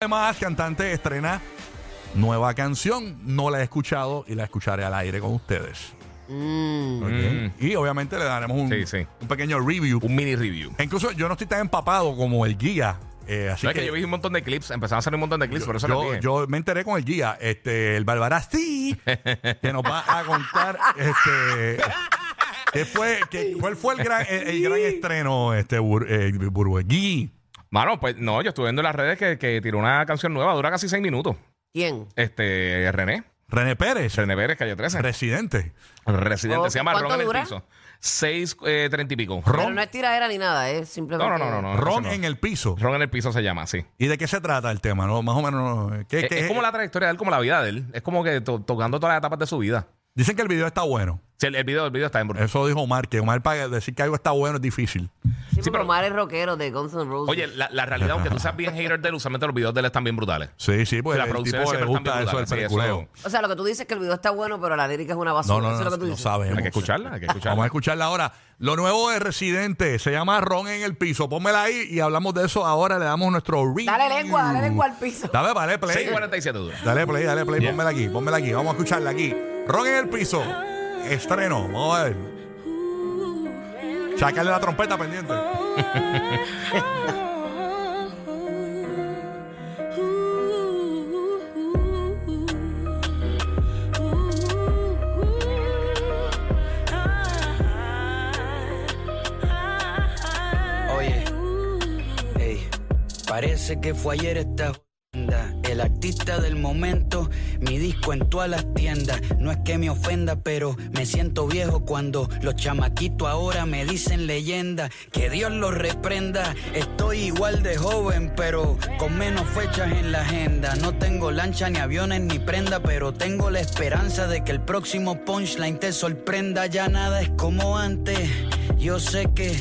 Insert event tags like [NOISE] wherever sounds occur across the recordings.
Además, cantante estrena nueva canción. No la he escuchado y la escucharé al aire con ustedes. Mm. ¿ok? Mm. Y obviamente le daremos un, Sí, sí. un pequeño review. Un mini review. E incluso yo no estoy tan empapado como el guía. eh, así ¿Sabes que, que, yo vi un montón de clips, empezaron a salir un montón de clips, por eso les yo, dije. yo me enteré con el guía, este, el Barbarasti, [LAUGHS] que nos va a contar este, qué fue, qué- cuál fue el gran, el, el gran estreno, este, Bur, eh, Burbuegui. Mano, pues no, yo estuve viendo en las redes que, que tiró una canción nueva, dura casi seis minutos. ¿Quién? Este, René, René Pérez, René Pérez, calle 13. residente. Residente, Oh, se llama ¿cuánto Ron en dura? el piso. Seis, eh, treinta y pico. Pero Ron, no es tiradera ni nada, es simplemente. No, no, no, no. no, Ron ese no. en el piso. Ron en el piso se llama, sí. ¿Y de qué se trata el tema? ¿no? Más o menos. ¿qué- Es, qué- es como la trayectoria de él, como la vida de él. Es como que to- tocando todas las etapas de su vida. Dicen que el video está bueno. Sí, el, el video, el video está en brutal. Eso dijo Omar, que Omar para decir que algo está bueno es difícil. Sí, Sí, pero Omar es rockero de Guns N' Roses. Oye, la, la realidad, aunque tú seas bien hater de él, usualmente los videos de él están bien brutales. Sí, sí, pues La el producción tipo le siempre está gusta bien eso del brutal, sí, peliculeo. eso- O sea, lo que tú dices es que el video está bueno, pero la lírica es una basura. No, no, Eso no, es lo que tú no dices. sabemos. Hay que escucharla, hay que escucharla. Vamos a escucharla ahora. Lo nuevo de Residente se llama Ron en el piso. Pónmela ahí y hablamos de eso ahora. Le damos nuestro review. Dale lengua, dale lengua al piso. Dale, dale, play. 6.47 dura. Dale play, dale play. Pónmela aquí, pónmela aquí. Vamos a escucharla aquí. Ron en el piso. Estreno. Vamos a ver. Sácale la trompeta pendiente. Oye, ey, parece que fue ayer esta. El artista del momento, mi disco en todas las tiendas. No es que me ofenda, pero me siento viejo cuando los chamaquitos ahora me dicen leyenda. Que Dios los reprenda. Estoy igual de joven, pero con menos fechas en la agenda. No tengo lancha, ni aviones, ni prenda, pero tengo la esperanza de que el próximo punchline te sorprenda. Ya nada es como antes. Yo sé que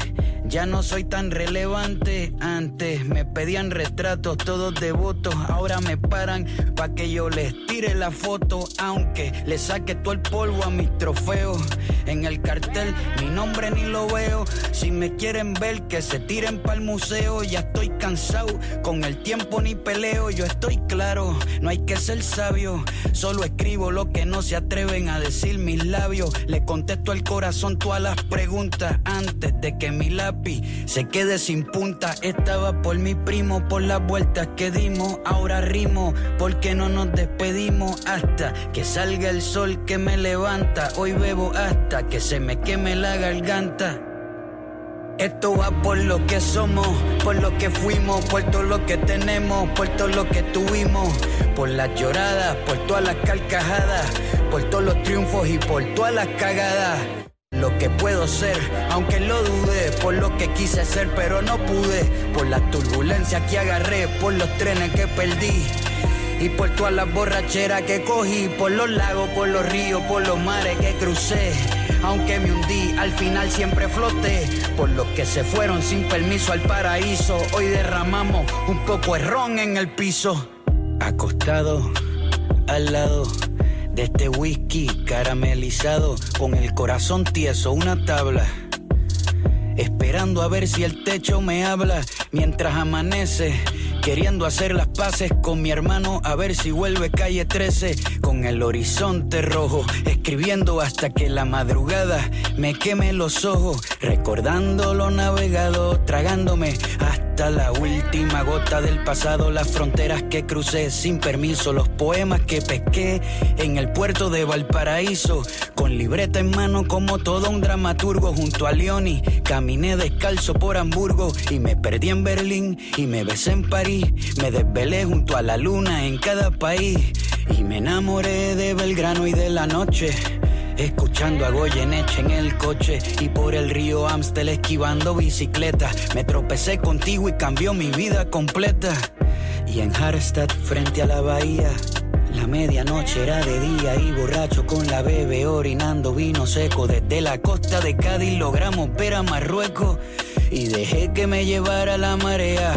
ya no soy tan relevante. Antes me pedían retratos todos devotos. Ahora me paran pa' que yo les tire la foto. Aunque le saque todo el polvo a mis trofeos. En el cartel mi nombre ni lo veo. Si me quieren ver que se tiren pa'l museo. Ya estoy cansado. Con el tiempo ni peleo. Yo estoy claro. No hay que ser sabio. Solo escribo lo que no se atreven a decir mis labios. Le contesto al corazón todas las preguntas antes de que mi lápiz se quede sin punta. Estaba por mi primo, por las vueltas que dimos. Ahora rimo, porque no nos despedimos hasta que salga el sol que me levanta. Hoy bebo hasta que se me queme la garganta. Esto va por lo que somos, por lo que fuimos, por todo lo que tenemos, por todo lo que tuvimos, por las lloradas, por todas las carcajadas, por todos los triunfos y por todas las cagadas. Lo que puedo ser, aunque lo dudé, por lo que quise ser, pero no pude, por las turbulencias que agarré, por los trenes que perdí. Y por todas las borracheras que cogí, por los lagos, por los ríos, por los mares que crucé. Aunque me hundí, al final siempre floté. Por los que se fueron sin permiso al paraíso. Hoy derramamos un poco de ron en el piso. Acostado al lado de este whisky caramelizado, con el corazón tieso, una tabla. Esperando a ver si el techo me habla mientras amanece. Queriendo hacer las paces con mi hermano a ver si vuelve calle 13 con el horizonte rojo. Escribiendo hasta que la madrugada me queme los ojos. Recordando lo navegado, tragándome hasta la última gota del pasado. Las fronteras que crucé sin permiso. Los poemas que pesqué en el puerto de Valparaíso. Con libreta en mano como todo un dramaturgo junto a Leoni. Caminé descalzo por Hamburgo y me perdí en Berlín y me besé en París. Me desvelé junto a la luna en cada país y me enamoré de Belgrano y de la noche. Escuchando a Goyeneche en el coche y por el río Amstel esquivando bicicleta. Me tropecé contigo y cambió mi vida completa. Y en Harstad, frente a la bahía, la medianoche era de día y borracho con la bebé orinando vino seco. Desde la costa de Cádiz logramos ver a Marruecos y dejé que me llevara la marea.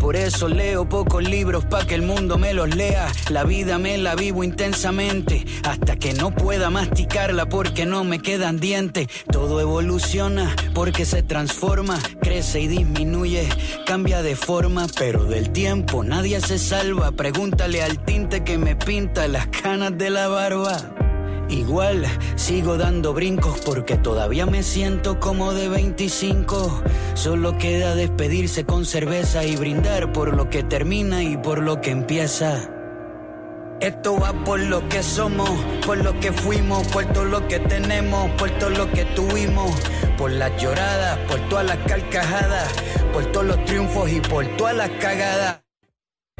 Por eso leo pocos libros pa' que el mundo me los lea. La vida me la vivo intensamente hasta que no pueda masticarla porque no me quedan dientes. Todo evoluciona porque se transforma, crece y disminuye, cambia de forma, pero del tiempo nadie se salva. Pregúntale al tinte que me pinta las canas de la barba. Igual sigo dando brincos porque todavía me siento como de 25. Solo queda despedirse con cerveza y brindar por lo que termina y por lo que empieza. Esto va por lo que somos, por lo que fuimos, por todo lo que tenemos, por todo lo que tuvimos, por las lloradas, por todas las carcajadas, por todos los triunfos y por todas las cagadas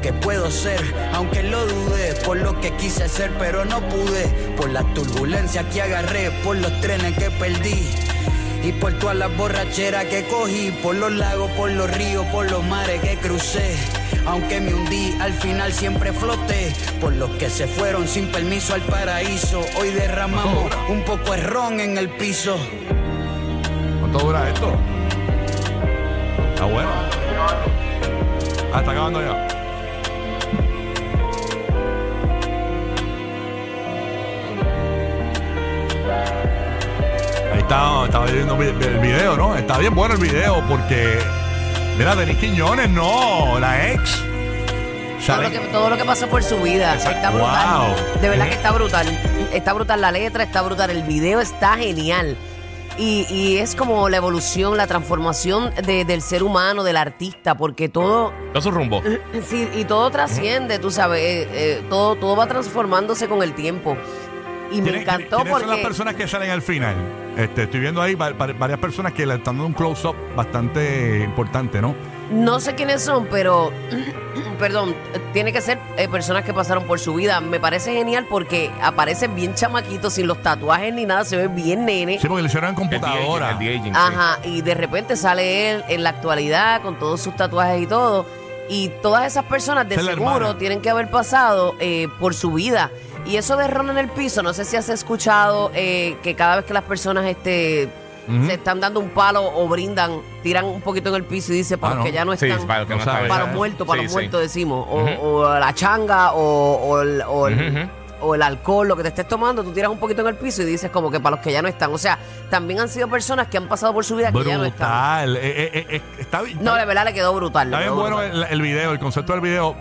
que puedo ser, aunque lo dudé, por lo que quise ser pero no pude, por la turbulencia que agarré, por los trenes que perdí. Y por todas las borracheras que cogí, por los lagos, por los ríos, por los mares que crucé. Aunque me hundí, al final siempre floté. Por los que se fueron sin permiso al paraíso. Hoy derramamos un poco de ron en el piso. ¿Cuánto dura esto? Está bueno. Ah, está acabando ya. Está, estaba viendo vi- el video, ¿no? Está bien bueno el video porque. Mira, Denis Quiñones, no, la ex. Todo lo, que, todo lo que pasó por su vida. Está brutal. Wow. De verdad que está brutal. Está brutal la letra, está brutal el video, está genial. Y, y es como la evolución, la transformación de- del ser humano, del artista, porque todo, Todo su rumbo. [CLEARS THROAT] sí, y todo trasciende, tú sabes, eh, eh, todo, todo va transformándose con el tiempo. Y me ¿Quiénes- encantó ¿Quiénes son las porque personas que salen al final? Este, estoy viendo ahí va- va- varias personas que le están dando un close-up bastante importante, ¿no? no sé quiénes son, pero, [CLEARS THROAT] perdón, tiene que ser eh, personas que pasaron por su vida. Me parece genial porque aparecen bien chamaquitos, sin los tatuajes ni nada, se ve bien nene. Sí, porque lo hicieron en El computadora. de-aging, el de-aging, sí. Ajá, y de repente sale él en la actualidad con todos sus tatuajes y todo. Y todas esas personas de Esa es la seguro hermana. tienen que haber pasado eh, por su vida. Y eso de ron en el piso, no sé si has escuchado eh, que cada vez que las personas este, se están dando un palo o brindan, tiran un poquito en el piso y dice para Ah, los no. que ya no Sí, están. para los que no No para los muertos, para Sí, los sí. muertos decimos. O, o la changa o, o el, o el- o alcohol, lo que te estés tomando, tú tiras un poquito en el piso y dices como que para los que ya no están. O sea, también han sido personas que han pasado por su vida que ya no están. Brutal. Eh, eh, eh, está, No, de verdad le quedó brutal. Está bien bueno brutal. el, el video, el concepto del video.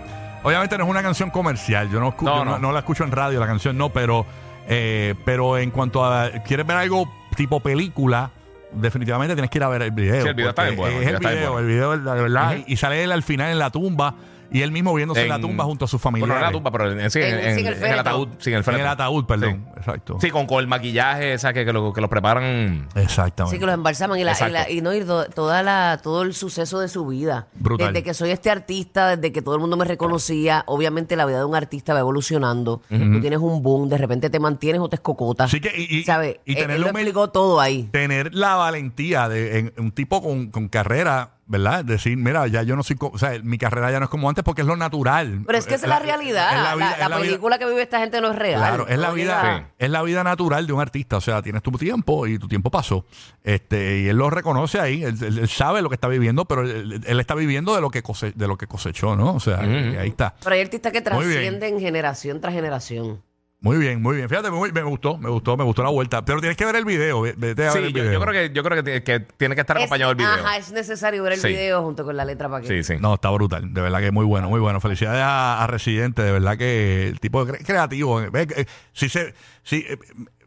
Obviamente no es una canción comercial. Yo no, escu- No, yo no, no. no la escucho en radio, la canción no, pero, eh, pero en cuanto a. ¿Quieres ver algo tipo película? Definitivamente tienes que ir a ver el video. Sí, el video está porque bien bueno, Es el el video está bien video, bueno. el video, de verdad. Y sale él al final en la tumba y él mismo viéndose en, la tumba junto a sus Bueno, familiares. no en la tumba, pero en, sí, En- en, sí, en el en el ataúd. Sí, en el En el ataúd, perdón. Exacto. Sí, con, con el maquillaje, o sea, que, que, lo, que los preparan. Exactamente. Sí, que los embalsaman y, la, y, Exacto. la- y no to- toda la, todo el suceso de su vida. Brutal. Desde que soy este artista, desde que todo el mundo me reconocía, obviamente la vida de un artista va evolucionando. Tú tienes un boom, de repente te mantienes o te escocotas. Así que, y, y, ¿Sabes? y tener él lo explicó todo ahí. tener la valentía de en- un tipo con, con carrera, ¿verdad? Decir, mira, ya yo no soy, o sea, mi carrera ya no es como antes porque es lo natural. Pero es que esa es la realidad. es La, la vida- la es la vida- película que vive esta gente no es real. Claro, es la vida, Sí. es la vida natural de un artista. O sea, tienes tu tiempo y tu tiempo pasó. Este, y él lo reconoce ahí. Él, él- él sabe lo que está viviendo, pero él, él está viviendo de lo que cose- de lo que cosechó, ¿no? O sea, ahí está. Pero hay artistas que trascienden generación tras generación. Muy bien, muy bien. Fíjate, muy- me gustó, me gustó, me gustó la vuelta. Pero tienes que ver el video. ve- Vete a ver Sí, el yo, video. yo creo que, yo creo que, tiene- que tiene que estar Es- acompañado del video. Ajá, es necesario ver el Sí. video junto con la letra para que. Sí, sí. No, está brutal. De verdad que muy bueno, muy bueno. Felicidades a, a Residente. De verdad que el tipo cre- creativo. Eh, Si se, si, eh,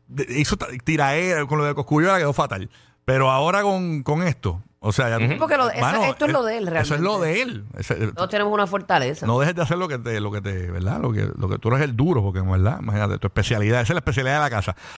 de- hizo tiraera con lo de Cosculluela quedó fatal. Pero ahora con, con esto, o sea, ya tú- Porque lo- eso- esto es lo de él, Eso es lo realmente. de él. Ese- Todos tenemos una fortaleza. no dejes de hacer lo que te, lo que te, ¿verdad? Lo que, lo que tú eres el duro, porque en verdad, imagínate, tu especialidad, esa es la especialidad de la casa.